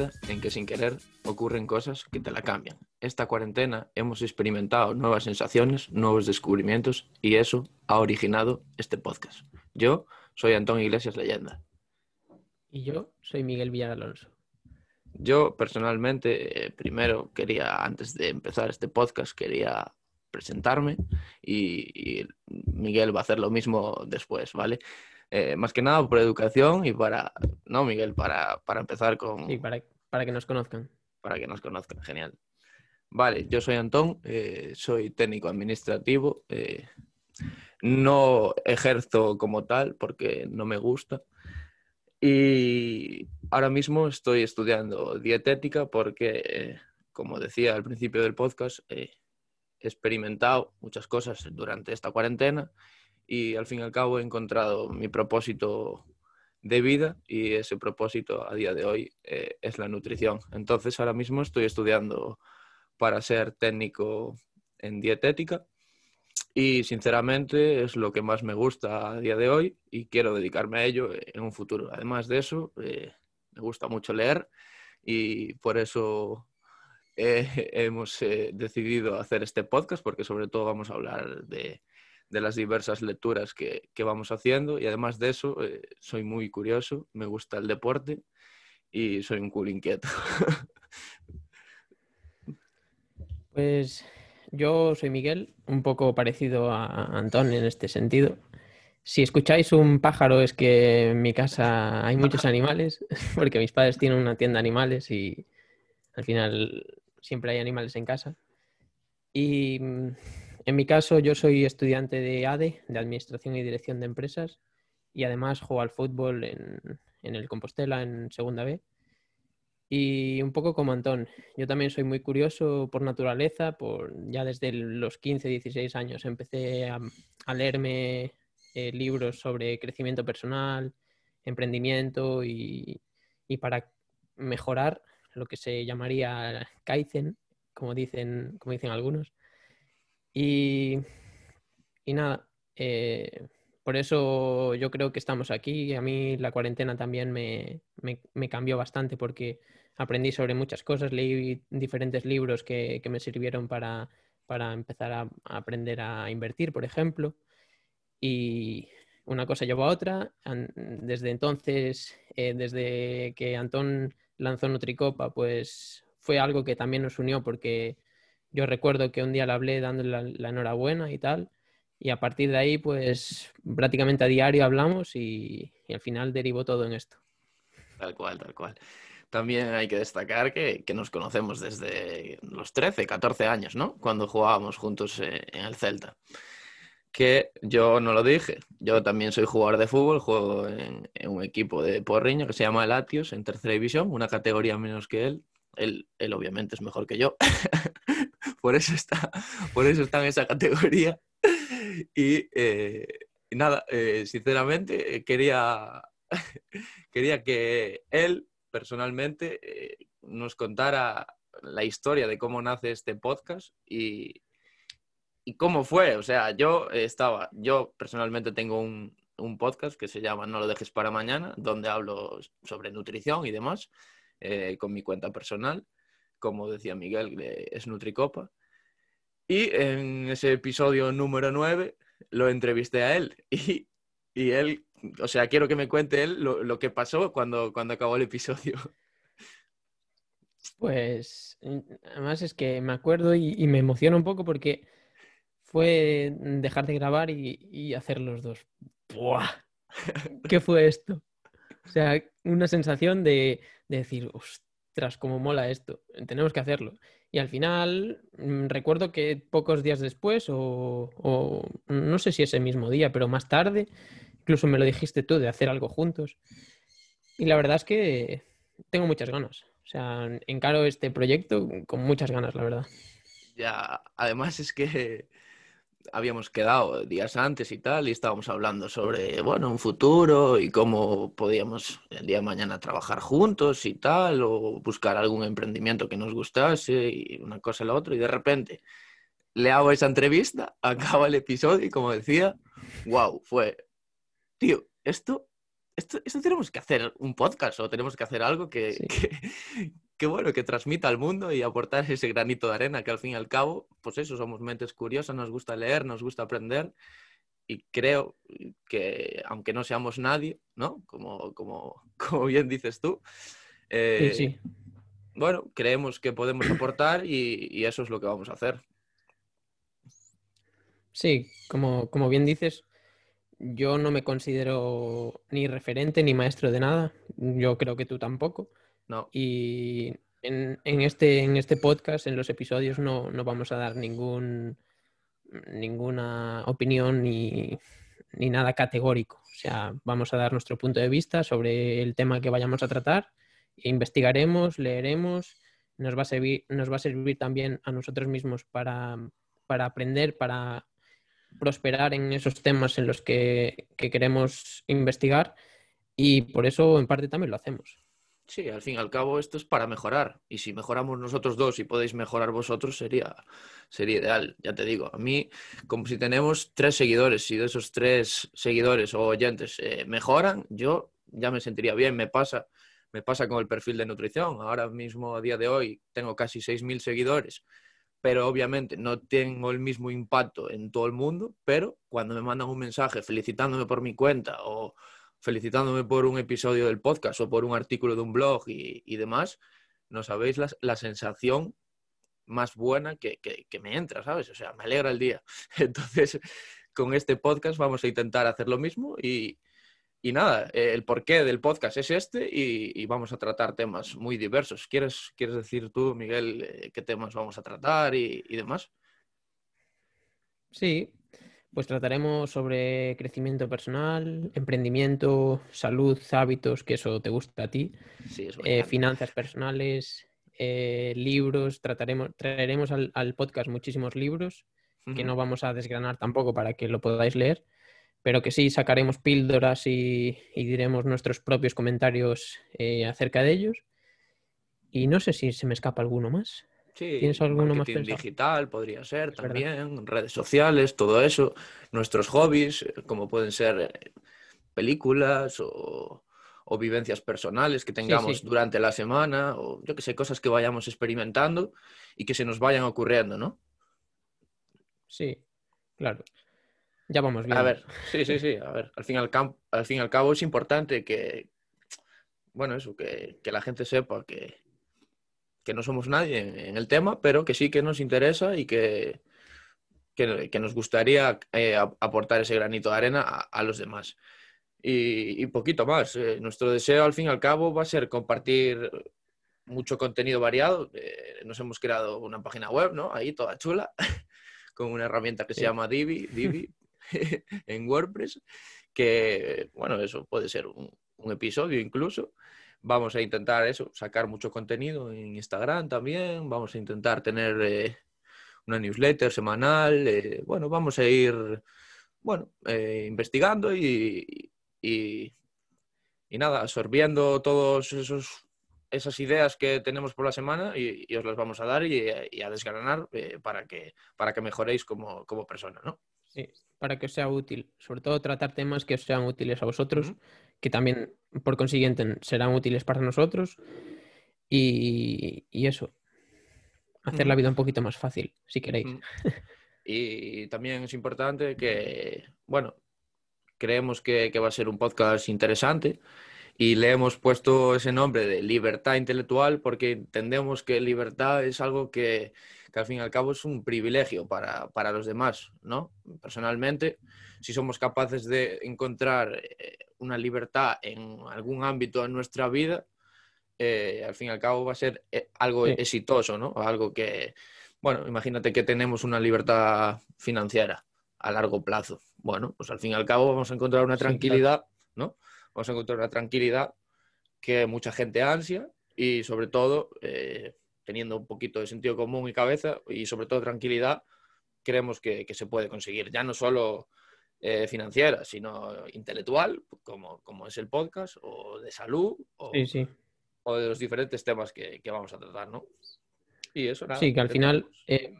en la vida en que sin querer ocurren cosas que te la cambian. Esta cuarentena hemos experimentado nuevas sensaciones, nuevos descubrimientos y eso ha originado este podcast. Yo soy Antón Iglesias Leyenda. Y yo soy Miguel Villalonso. Yo personalmente, eh, primero quería, antes de empezar este podcast, quería presentarme y, y Miguel va a hacer lo mismo después, ¿vale? Eh, más que nada por educación y para, ¿no, Miguel? Para, para empezar con... Sí, para, para, que nos conozcan. Para que nos conozcan, genial. Vale, yo soy Antón, eh, soy técnico administrativo. Eh, no ejerzo como tal porque no me gusta. Y ahora mismo estoy estudiando dietética porque, como decía al principio del podcast, he experimentado muchas cosas durante esta cuarentena y al fin y al cabo he encontrado mi propósito de vida y ese propósito a día de hoy eh, es la nutrición. Entonces ahora mismo estoy estudiando para ser técnico en dietética y sinceramente es lo que más me gusta a día de hoy y quiero dedicarme a ello en un futuro. Además de eso, eh, me gusta mucho leer y por eso eh, hemos decidido hacer este podcast porque sobre todo vamos a hablar de de las diversas lecturas que, vamos haciendo y además de eso eh, soy muy curioso, me gusta el deporte y soy un cool inquieto. pues yo soy Miguel, un poco parecido a Antón en este sentido. Si escucháis un pájaro es que en mi casa hay muchos animales, porque mis padres tienen una tienda de animales y al final siempre hay animales en casa. Y en mi caso, yo soy estudiante de ADE, de Administración y Dirección de Empresas, y además juego al fútbol en, el Compostela, en Segunda B. Y un poco como Antón, yo también soy muy curioso por naturaleza, por, ya desde los 15, 16 años empecé a, leerme eh, libros sobre crecimiento personal, emprendimiento y, y, para mejorar lo que se llamaría Kaizen, como dicen, como dicen algunos, y, nada, eh, por eso yo creo que estamos aquí. A mí la cuarentena también me, cambió bastante porque aprendí sobre muchas cosas, leí diferentes libros que, me sirvieron para, empezar a, aprender a invertir, por ejemplo. Y una cosa llevó a otra. Desde entonces, eh, desde que Antón lanzó Nutricopa, pues fue algo que también nos unió porque yo recuerdo que un día le hablé dándole la, enhorabuena y tal, y a partir de ahí, pues prácticamente a diario hablamos y, al final derivó todo en esto. Tal cual, tal cual. También hay que destacar que, nos conocemos desde los 13, 14 años, ¿no? Cuando jugábamos juntos eh, en el Celta. Que yo no lo dije, yo también soy jugador de fútbol, juego en, un equipo de Porriño que se llama Latios en tercera división, una categoría menos que él. Él, él obviamente es mejor que yo, por eso está, por eso está en esa categoría. Y, eh, nada, eh, sinceramente eh, quería, quería que él personalmente nos contara la historia de cómo nace este podcast y, y cómo fue. O sea, yo estaba, yo personalmente tengo un, un podcast que se llama No lo dejes para mañana, donde hablo sobre nutrición y demás, con mi cuenta personal como decía Miguel, es Nutricopa. Y en ese episodio número 9 lo entrevisté a él y, y él, o sea, quiero que me cuente él lo, que pasó cuando, cuando acabó el episodio. Pues además es que me acuerdo y, me emociona un poco porque fue dejar de grabar y, hacer los dos. ¡Buah! ¿Qué fue esto? O sea, una sensación de, de decir, tras cómo mola esto, tenemos que hacerlo. Y al final, mm, recuerdo que pocos días después, o, no sé si ese mismo día, pero más tarde, incluso me lo dijiste tú de hacer algo juntos. Y la verdad es que tengo muchas ganas. O sea, encaro este proyecto con muchas ganas, la verdad. Ya, además es que habíamos quedado días antes y tal, y estábamos hablando sobre, bueno, un futuro y cómo podíamos el día de mañana trabajar juntos y tal, o buscar algún emprendimiento que nos gustase y una cosa y la otra, y de repente le hago esa entrevista, acaba el episodio y como decía, wow, fue, tío, esto, esto, tenemos que hacer un podcast o tenemos que hacer algo que, que, bueno, que transmita al mundo y aportar ese granito de arena que al fin y al cabo, pues eso, somos mentes curiosas, nos gusta leer, nos gusta aprender y creo que aunque no seamos nadie, ¿no? Como, como, como bien dices tú, sí, sí. Eh, bueno, creemos que podemos aportar y, eso es lo que vamos a hacer. Sí, como, como bien dices, yo no me considero ni referente ni maestro de nada. Yo creo que tú tampoco. No. Y en, este, en este podcast, en los episodios, no, vamos a dar ningún, ninguna opinión ni, ni, nada categórico. O sea, vamos a dar nuestro punto de vista sobre el tema que vayamos a tratar investigaremos, leeremos, nos va a servir, nos va a servir también a nosotros mismos para, aprender, para prosperar en esos temas en los que, queremos investigar y por eso en parte también lo hacemos. Sí, al fin y al cabo esto es para mejorar. Y si mejoramos nosotros dos y podéis mejorar vosotros, sería, sería ideal. Ya te digo, a mí, como si tenemos tres seguidores, si de esos tres seguidores o oyentes eh, mejoran, yo ya me sentiría bien. Me pasa me pasa con el perfil de nutrición. Ahora mismo, a día de hoy, tengo casi 6.000 seguidores, pero obviamente no tengo el mismo impacto en todo el mundo, pero cuando me mandan un mensaje felicitándome por mi cuenta o felicitándome por un episodio del podcast o por un artículo de un blog y, demás, no sabéis la, la sensación más buena que, que, me entra, ¿sabes? O sea, me alegra el día. Entonces, con este podcast vamos a intentar hacer lo mismo y, y nada, el porqué del podcast es este y, vamos a tratar temas muy diversos. ¿Quieres, ¿Quieres decir tú, Miguel, eh, qué temas vamos a tratar y, demás? Sí, pues trataremos sobre crecimiento personal, emprendimiento, salud, hábitos, que eso te gusta a ti, eh, finanzas personales, libros, trataremos, traeremos al, podcast muchísimos libros que no vamos a desgranar tampoco para que lo podáis leer pero que sí sacaremos píldoras y, diremos nuestros propios comentarios eh, acerca de ellos. Y no sé si se me escapa alguno más. Sí, ¿Tienes alguno más digital podría ser también, redes sociales, todo eso, nuestros hobbies, eh, como pueden ser eh, películas o, vivencias personales que tengamos durante la semana, o yo que sé, cosas que vayamos experimentando y que se nos vayan ocurriendo, ¿no? Sí, claro. Ya vamos bien. A ver, sí, sí, sí. A ver, al fin y al, al, fin y al cabo es importante que, bueno, eso, que, la gente sepa que, que no somos nadie en, el tema, pero que sí que nos interesa y que, que, nos gustaría eh, aportar ese granito de arena a, los demás. Y, poquito más. Eh, nuestro deseo, al fin y al cabo, va a ser compartir mucho contenido variado. Eh, nos hemos creado una página web, ¿no? Ahí toda chula, con una herramienta que se llama Divi, Divi en WordPress, que, bueno, eso puede ser un, episodio incluso. Vamos a intentar eso, sacar mucho contenido en Instagram también. Vamos a intentar tener eh, una newsletter semanal. Eh, bueno, vamos a ir, bueno, eh, investigando y, y, nada, absorbiendo todos esos esas ideas que tenemos por la semana y, os las vamos a dar y, a desgranar para, que, para que mejoréis como, como persona, ¿no? Sí, para que os sea útil. Sobre todo tratar temas que os sean útiles a vosotros, que también, por consiguiente, serán útiles para nosotros. Y, eso, hacer la vida un poquito más fácil, si queréis. Y también es importante que, bueno, creemos que, que va a ser un podcast interesante y le hemos puesto ese nombre de libertad intelectual porque entendemos que libertad es algo que, que al fin y al cabo es un privilegio para, para, los demás, ¿no? Personalmente, si somos capaces de encontrar eh, una libertad en algún ámbito de nuestra vida, eh, al fin y al cabo va a ser eh, algo exitoso, ¿no? Algo que, bueno, imagínate que tenemos una libertad financiera a largo plazo. Bueno, pues al fin y al cabo vamos a encontrar una tranquilidad, ¿no? Vamos a encontrar una tranquilidad que mucha gente ansia y sobre todo teniendo un poquito de sentido común y cabeza y sobre todo tranquilidad, creemos que, se puede conseguir. Ya no solo eh, financiera, sino intelectual, como, como, es el podcast, o de salud, o, o de los diferentes temas que, vamos a tratar, ¿no? Y eso, nada, Sí, que al final... Eh,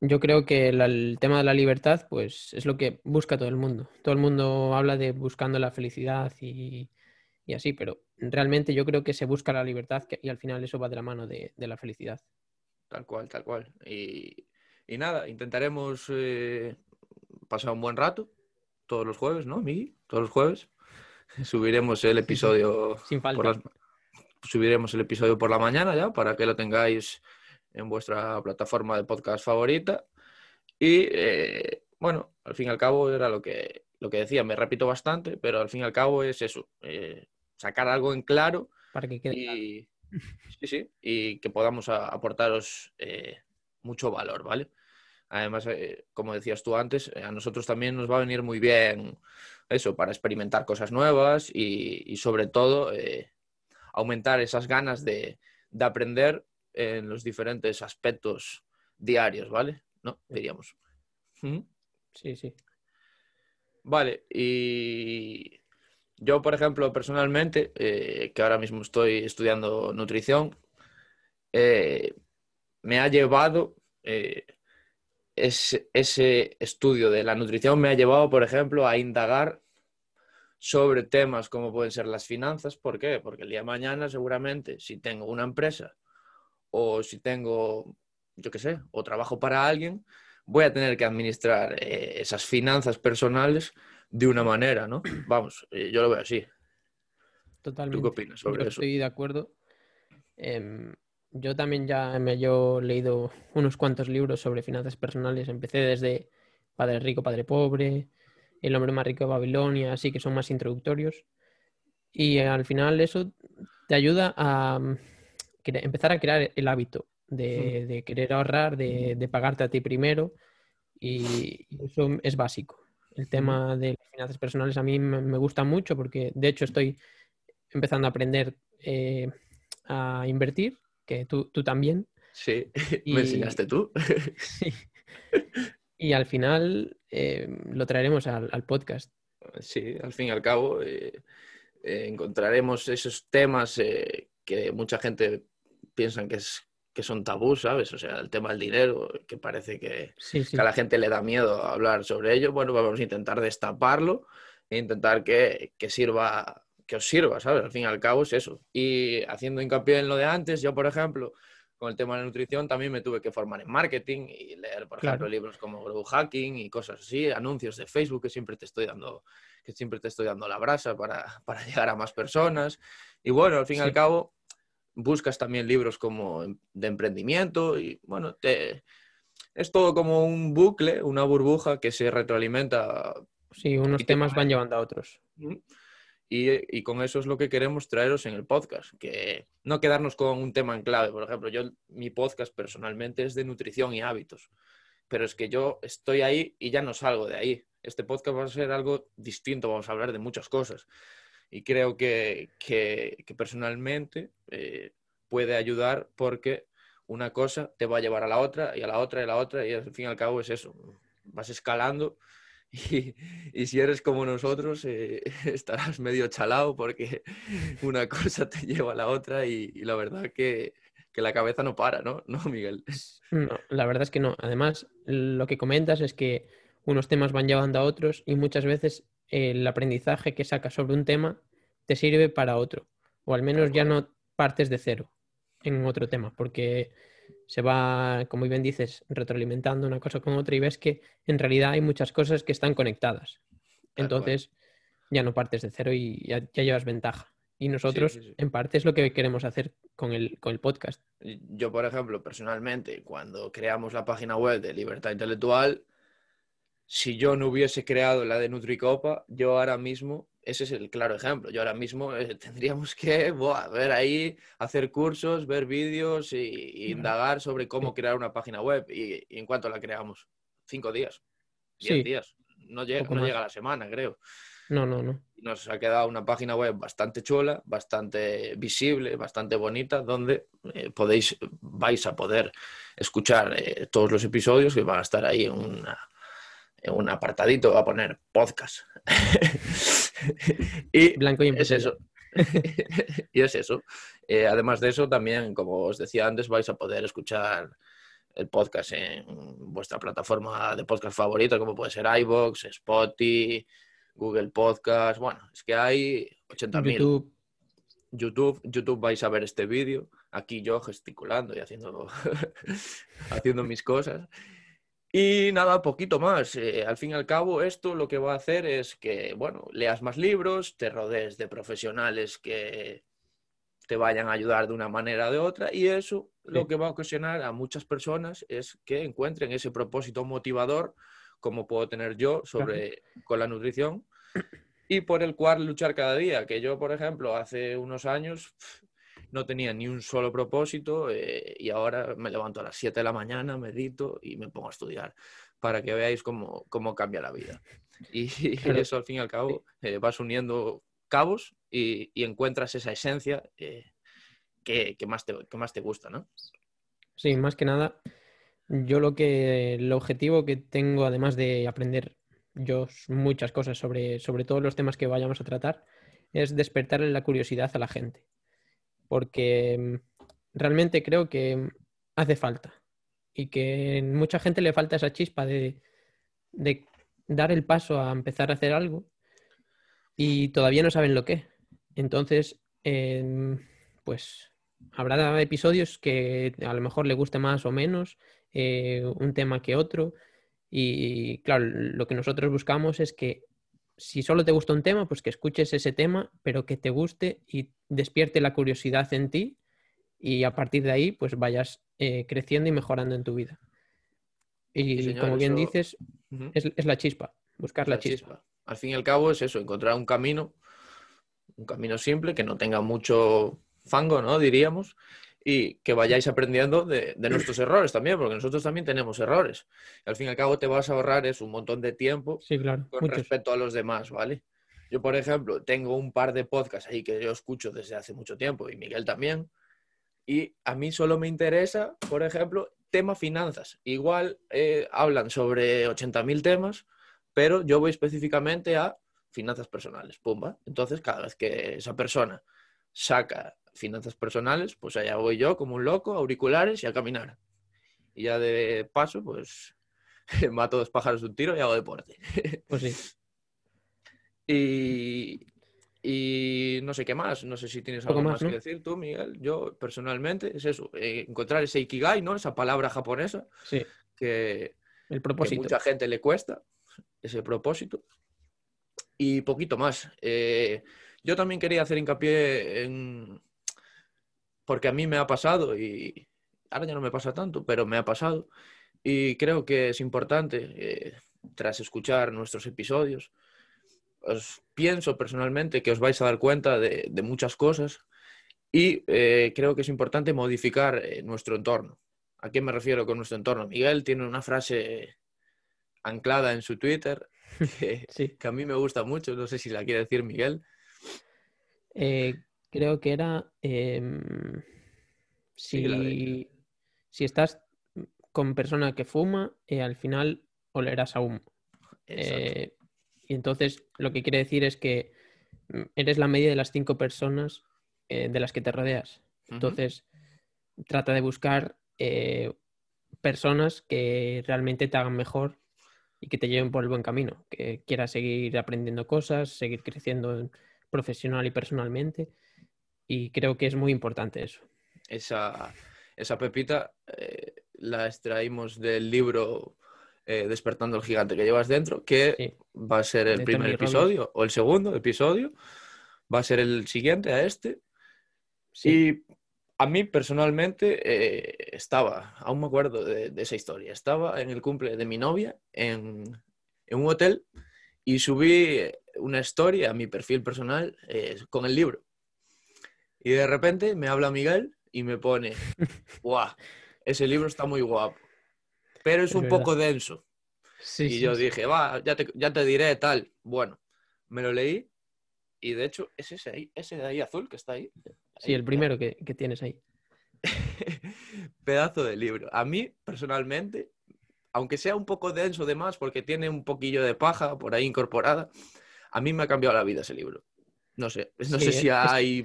yo creo que el tema de la libertad, pues es lo que busca todo el mundo. Todo el mundo habla de buscando la felicidad y, así, pero realmente yo creo que se busca la libertad y al final eso va de la mano de, la felicidad. Tal cual, tal cual. Y, nada, intentaremos eh, pasar un buen rato todos los jueves, ¿no, Migi? Todos los jueves. Subiremos el episodio. Sin falta. Subiremos el episodio por la mañana ya para que lo tengáis en vuestra plataforma de podcast favorita. Y eh, bueno, al fin y al cabo era lo que, lo que decía, me repito bastante, pero al fin y al cabo es eso, eh, sacar algo en claro. Para que quede y, sí, sí, y que podamos aportaros eh, mucho valor, ¿vale? Además, como decías tú antes, a nosotros también nos va a venir muy bien eso, para experimentar cosas nuevas y, sobre todo aumentar esas ganas de, de aprender en los diferentes aspectos diarios, ¿vale? ¿No? Diríamos. Sí, sí. Vale, y yo, por ejemplo, personalmente, eh, que ahora mismo estoy estudiando nutrición, eh, me ha llevado eh, ese, estudio de la nutrición, me ha llevado, por ejemplo, a indagar sobre temas como pueden ser las finanzas. ¿Por qué? Porque el día de mañana, seguramente, si tengo una empresa o si tengo, yo qué sé, o trabajo para alguien, voy a tener que administrar esas finanzas personales de una manera, ¿no? Vamos, eh, yo lo veo así. Totalmente. ¿Tú qué opinas sobre yo eso? Estoy de acuerdo. Em, yo también ya me he leído unos cuantos libros sobre finanzas personales. Empecé desde Padre Rico, Padre Pobre, El hombre más rico de Babilonia, así que son más introductorios. Y al final eso te ayuda a, empezar a crear el hábito de, querer ahorrar, de, pagarte a ti primero y, eso es básico. El tema de las finanzas personales a mí me, gusta mucho porque de hecho estoy empezando a aprender eh, a invertir, que tú, también. Sí, me enseñaste tú. sí. Y al final eh, lo traeremos al, podcast. Sí, al fin y al cabo eh, encontraremos esos temas que mucha gente piensan que, es, que son tabús, ¿sabes? O sea, el tema del dinero, que parece que, a la gente le da miedo hablar sobre ello. Bueno, vamos a intentar destaparlo e intentar que, que sirva que os sirva, ¿sabes? Al fin y al cabo es eso. Y haciendo hincapié en lo de antes, yo, por ejemplo, con el tema de la nutrición también me tuve que formar en marketing y leer, por ejemplo, libros como Grow Hacking y cosas así, anuncios de Facebook que siempre te estoy dando, que siempre te estoy dando la brasa para, para llegar a más personas. Y bueno, al fin y al cabo, buscas también libros como em, de emprendimiento y bueno, te, es todo como un bucle, una burbuja que se retroalimenta. Sí, unos temas van llevando a otros. Y, y, con eso es lo que queremos traeros en el podcast, que no quedarnos con un tema en clave. Por ejemplo, yo mi podcast personalmente es de nutrición y hábitos, pero es que yo estoy ahí y ya no salgo de ahí. Este podcast va a ser algo distinto, vamos a hablar de muchas cosas y creo que, personalmente eh, puede ayudar porque una cosa te va a llevar a la otra y a la otra y a la otra y al fin y al cabo es eso, vas escalando y, si eres como nosotros eh, estarás medio chalado porque una cosa te lleva a la otra y, la verdad que, que, la cabeza no para, ¿no? ¿No, Miguel? No, la verdad es que no. Además, lo que comentas es que unos temas van llevando a otros y muchas veces el aprendizaje que sacas sobre un tema te sirve para otro. O al menos ya no partes de cero en otro tema, porque se va, como bien dices, retroalimentando una cosa con otra y ves que en realidad hay muchas cosas que están conectadas. Entonces ya no partes de cero y ya, llevas ventaja. Y nosotros, en parte, es lo que queremos hacer con el, con el podcast. Yo, por ejemplo, personalmente, cuando creamos la página web de Libertad Intelectual, si yo no hubiese creado la de Nutricopa, yo ahora mismo, ese es el claro ejemplo, yo ahora mismo eh, tendríamos que ver ahí, hacer cursos, ver vídeos y, indagar sobre cómo crear una página web. Y, en cuanto la creamos, cinco días, diez días, no, llega, no llega a la semana, creo. No, no, no. Nos ha quedado una página web bastante chula, bastante visible, bastante bonita, donde eh, podéis, vais a poder escuchar eh, todos los episodios que van a estar ahí en una en un apartadito va a poner podcast. y Blanco y es eso. y es eso. Eh, además de eso, también, como os decía antes, vais a poder escuchar el podcast en vuestra plataforma de podcast favorita, como puede ser iBox, Spotify, Google Podcast. Bueno, es que hay 80.000. YouTube. YouTube, YouTube vais a ver este vídeo. Aquí yo gesticulando y haciendo, haciendo mis cosas. Y nada, poquito más. Eh, al fin y al cabo, esto lo que va a hacer es que, bueno, leas más libros, te rodees de profesionales que te vayan a ayudar de una manera o de otra y eso lo que va a ocasionar a muchas personas es que encuentren ese propósito motivador como puedo tener yo sobre con la nutrición y por el cual luchar cada día. Que yo, por ejemplo, hace unos años no tenía ni un solo propósito eh, y ahora me levanto a las 7 de la mañana, medito y me pongo a estudiar para que veáis cómo, cómo cambia la vida. Y, eso, al fin y al cabo, eh, vas uniendo cabos y, y encuentras esa esencia eh, que, que más te, que más te gusta, ¿no? Sí, más que nada, yo lo que, el objetivo que tengo, además de aprender yo muchas cosas sobre, sobre todos los temas que vayamos a tratar, es despertarle la curiosidad a la gente. Porque mm, realmente creo que hace falta. Y que mucha gente le falta esa chispa de, de dar el paso a empezar a hacer algo y todavía no saben lo que. Entonces, em, pues habrá episodios que a lo mejor le guste más o menos, eh, un tema que otro. Y claro, lo que nosotros buscamos es que si solo te gusta un tema, pues que escuches ese tema, pero que te guste y despierte la curiosidad en ti y a partir de ahí, pues vayas eh, creciendo y mejorando en tu vida. Y Sí, señor, como bien eso- dices, es, es la chispa, buscar la, la chispa. chispa. Al fin y al cabo es eso, encontrar un camino, un camino simple, que no tenga mucho fango, ¿no? Diríamos, y que vayáis aprendiendo de, de nuestros errores también, porque nosotros también tenemos errores. Al fin y al cabo te vas a ahorrar es un montón de tiempo Sí, claro, con muchos. respecto a los demás, ¿vale? Yo, por ejemplo, tengo un par de podcasts ahí que yo escucho desde hace mucho tiempo y Miguel también. Y a mí solo me interesa, por ejemplo, tema finanzas. Igual eh, hablan sobre 80.000 temas, pero yo voy específicamente a finanzas personales, pumba. Entonces, cada vez que esa persona saca finanzas personales, pues allá voy yo como un loco, auriculares y a caminar. Y ya de paso, pues mato dos pájaros de un tiro y hago deporte. Pues sí. Y, y no sé qué más, no sé si tienes algo más, más, ¿no? que decir tú, Miguel. Yo personalmente es eso, eh, encontrar ese ikigai, ¿no? Esa palabra japonesa Sí, que, el que propósito. mucha gente le cuesta, ese propósito. Y poquito más. Eh, yo también quería hacer hincapié en... Porque a mí me ha pasado y ahora ya no me pasa tanto, pero me ha pasado. Y creo que es importante, eh, tras escuchar nuestros episodios, os pienso personalmente que os vais a dar cuenta de, de muchas cosas y eh, creo que es importante modificar eh, nuestro entorno. ¿A qué me refiero con nuestro entorno? Miguel tiene una frase anclada en su Twitter que, Sí. que a mí me gusta mucho, no sé si la quiere decir Miguel. Eh, creo que era em, Sí, si, si estás con persona que fuma, eh, al final olerás a humo. Eh, y entonces lo que quiere decir es que mm, eres la media de las cinco personas de las que te rodeas. Entonces, trata de buscar personas que realmente te hagan mejor y que te lleven por el buen camino, que quieras seguir aprendiendo cosas, seguir creciendo profesional y personalmente. Y creo que es muy importante eso. esa, esa pepita eh, la extraímos del libro eh, Despertando el gigante que llevas dentro, que Sí. va a ser el De primer Tony Robbins. episodio o el segundo episodio, va a ser el siguiente a este. Sí, Y a mí personalmente eh, estaba, aún me acuerdo de, de esa historia, estaba en el cumple de mi novia en, en un hotel y subí una historia a mi perfil personal eh, con el libro. Y de repente me habla Miguel y me pone, ¡guau! Ese libro está muy guapo, pero es, Es un verdad. poco denso. sí, y sí, yo sí. dije, va, ya te, ya te diré tal. Bueno, me lo leí y de hecho es ese, ahí, ese de ahí azul que está ahí. Sí, el primero que, que tienes ahí. pedazo de libro. A mí, personalmente, aunque sea un poco denso de más, porque tiene un poquillo de paja por ahí incorporada, a mí me ha cambiado la vida ese libro. No sé, no Sí, sé si es- hay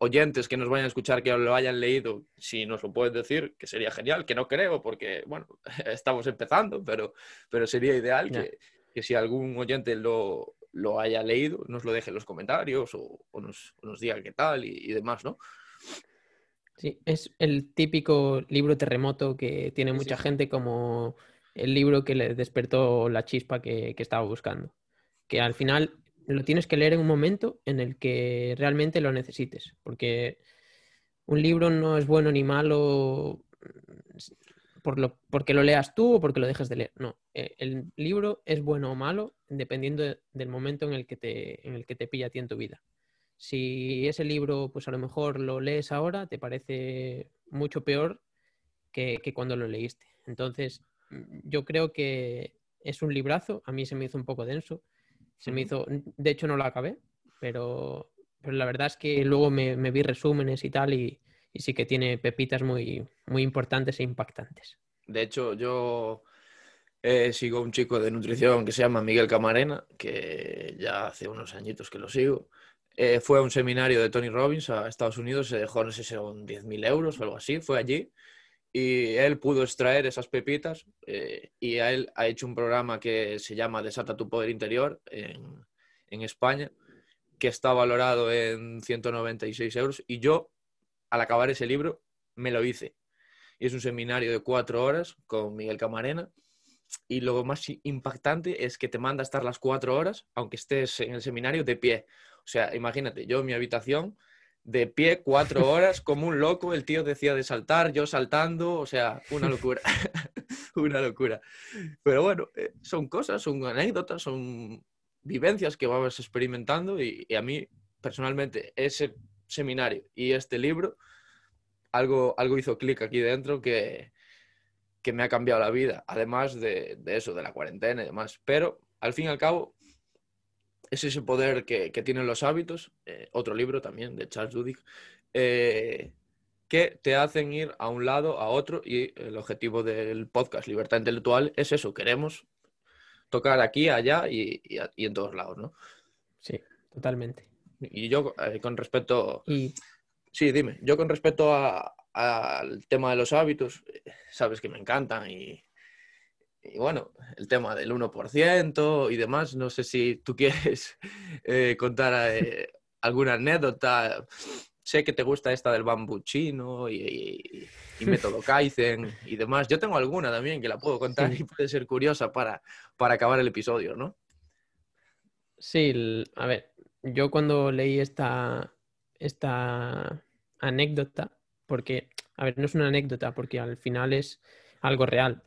oyentes que nos vayan a escuchar que lo hayan leído, si nos lo pueden decir, que sería genial, que no creo, porque, bueno, estamos empezando, pero, pero sería ideal que, que, si algún oyente lo, lo, haya leído, nos lo deje en los comentarios o, nos, nos, diga qué tal y, demás, ¿no? Sí, es el típico libro terremoto que tiene mucha gente como el libro que le despertó la chispa que, que estaba buscando. Que al final lo tienes que leer en un momento en el que realmente lo necesites, porque un libro no es bueno ni malo por lo, porque lo leas tú o porque lo dejes de leer. No, eh, el libro es bueno o malo dependiendo del momento en el, que te, en el que te pilla a ti en tu vida. Si ese libro, pues a lo mejor lo lees ahora, te parece mucho peor que, que cuando lo leíste. Entonces, yo creo que es un librazo, a mí se me hizo un poco denso, se me hizo, de hecho no lo acabé, pero, pero la verdad es que luego me, vi resúmenes y tal y, sí que tiene pepitas muy, muy importantes e impactantes. De hecho, yo eh, sigo un chico de nutrición que se llama Miguel Camarena, que ya hace unos añitos que lo sigo. Eh, fue a un seminario de Tony Robbins a Estados Unidos, se dejó, no sé si son 10.000 euros o algo así, fue allí y él pudo extraer esas pepitas eh, y él ha hecho un programa que se llama Desata tu Poder Interior en, en, España, que está valorado en 196 euros y yo, al acabar ese libro, me lo hice. Y es un seminario de cuatro horas con Miguel Camarena y lo más impactante es que te manda a estar las cuatro horas, aunque estés en el seminario, de pie. O sea, imagínate, yo en mi habitación de pie cuatro horas como un loco, el tío decía de saltar, yo saltando, o sea, una locura, una locura. Pero bueno, eh, son cosas, son anécdotas, son vivencias que vamos experimentando y, a mí personalmente ese seminario y este libro, algo, algo hizo clic aquí dentro que, que me ha cambiado la vida, además de, de eso, de la cuarentena y demás. Pero al fin y al cabo, es ese poder que, tienen los hábitos, eh, otro libro también de Charles Duhigg, eh, que te hacen ir a un lado, a otro, y el objetivo del podcast Libertad Intelectual es eso, queremos tocar aquí, allá y, en todos lados, ¿no? Sí, totalmente. Y yo, eh, con respecto... Sí, dime, yo con respecto al tema de los hábitos, sabes que me encantan y, y bueno, el tema del 1% y demás, no sé si tú quieres eh, contar eh, alguna anécdota. Sé que te gusta esta del bambú chino y, método Kaizen y demás. Yo tengo alguna también que la puedo contar y puede ser curiosa para, para acabar el episodio, ¿no? Sí, a ver, yo cuando leí esta, esta anécdota, porque, a ver, no es una anécdota, porque al final es algo real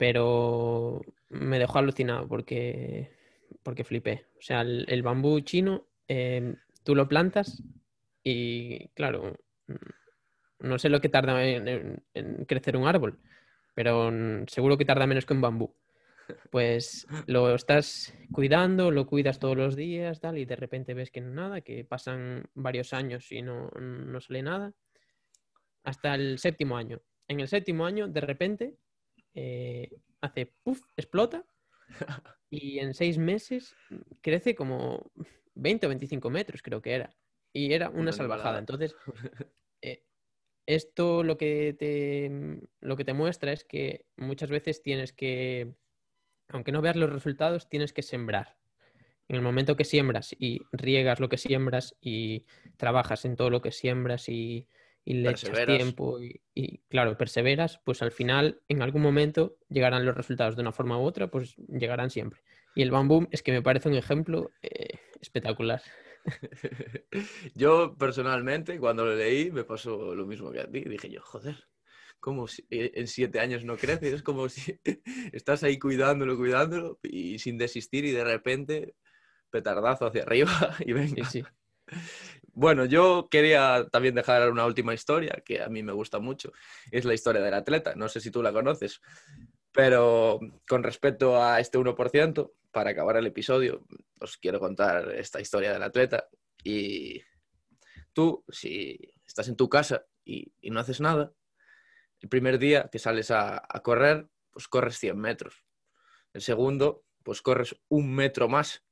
pero me dejó alucinado porque, porque flipé. O sea, el, bambú chino, em, tú lo plantas y, claro, no sé lo que tarda en, crecer un árbol, pero seguro que tarda menos que un bambú. Pues lo estás cuidando, lo cuidas todos los días, tal, y de repente ves que no nada, que pasan varios años y no, no sale nada, hasta el séptimo año. En el séptimo año, de repente, eh, hace puff, explota y en seis meses crece como 20 o 25 metros, creo que era. Y era una, salvajada. Entonces, eh, esto lo que, te, lo que te muestra es que muchas veces tienes que, aunque no veas los resultados, tienes que sembrar. En el momento que siembras y riegas lo que siembras y trabajas en todo lo que siembras y y le echas tiempo y, claro, perseveras, pues al final, en algún momento, llegarán los resultados de una forma u otra, pues llegarán siempre. Y el Bamboo es que me parece un ejemplo eh, espectacular. yo personalmente, cuando lo leí, me pasó lo mismo que a ti. Dije yo, joder, como si eh, en siete años no crece, es como si estás ahí cuidándolo, cuidándolo y sin desistir y de repente petardazo hacia arriba y venga. Sí, sí. Bueno, yo quería también dejar una última historia que a mí me gusta mucho. Es la historia del atleta. No sé si tú la conoces, pero con respecto a este 1%, para acabar el episodio, os quiero contar esta historia del atleta. Y tú, si estás en tu casa y, no haces nada, el primer día que sales a, a correr, pues corres 100 metros. El segundo, pues corres un metro más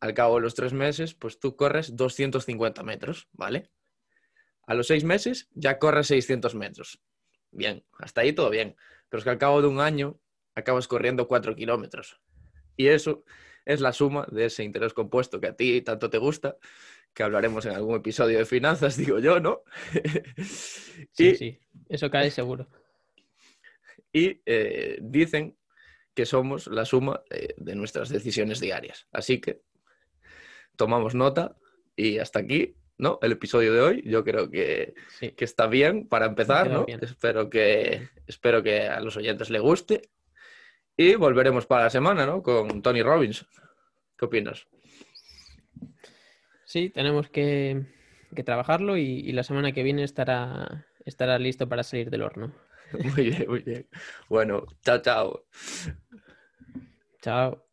al cabo de los tres meses, pues tú corres 250 metros, ¿vale? A los seis meses ya corres 600 metros. Bien, hasta ahí todo bien. Pero es que al cabo de un año acabas corriendo 4 kilómetros. Y eso es la suma de ese interés compuesto que a ti tanto te gusta, que hablaremos en algún episodio de finanzas, digo yo, ¿no? sí, sí, eso cae seguro. Y eh, dicen que somos la suma de nuestras decisiones diarias. Así que tomamos nota y hasta aquí, ¿no? El episodio de hoy. Yo creo que, que está bien para empezar, ¿no? Espero que, espero que a los oyentes le guste. Y volveremos para la semana, ¿no? Con Tony Robbins. ¿Qué opinas? Sí, tenemos que, que trabajarlo y, y, la semana que viene estará, estará listo para salir del horno. Muy bien, muy bien. Bueno, chao, chao. Chao.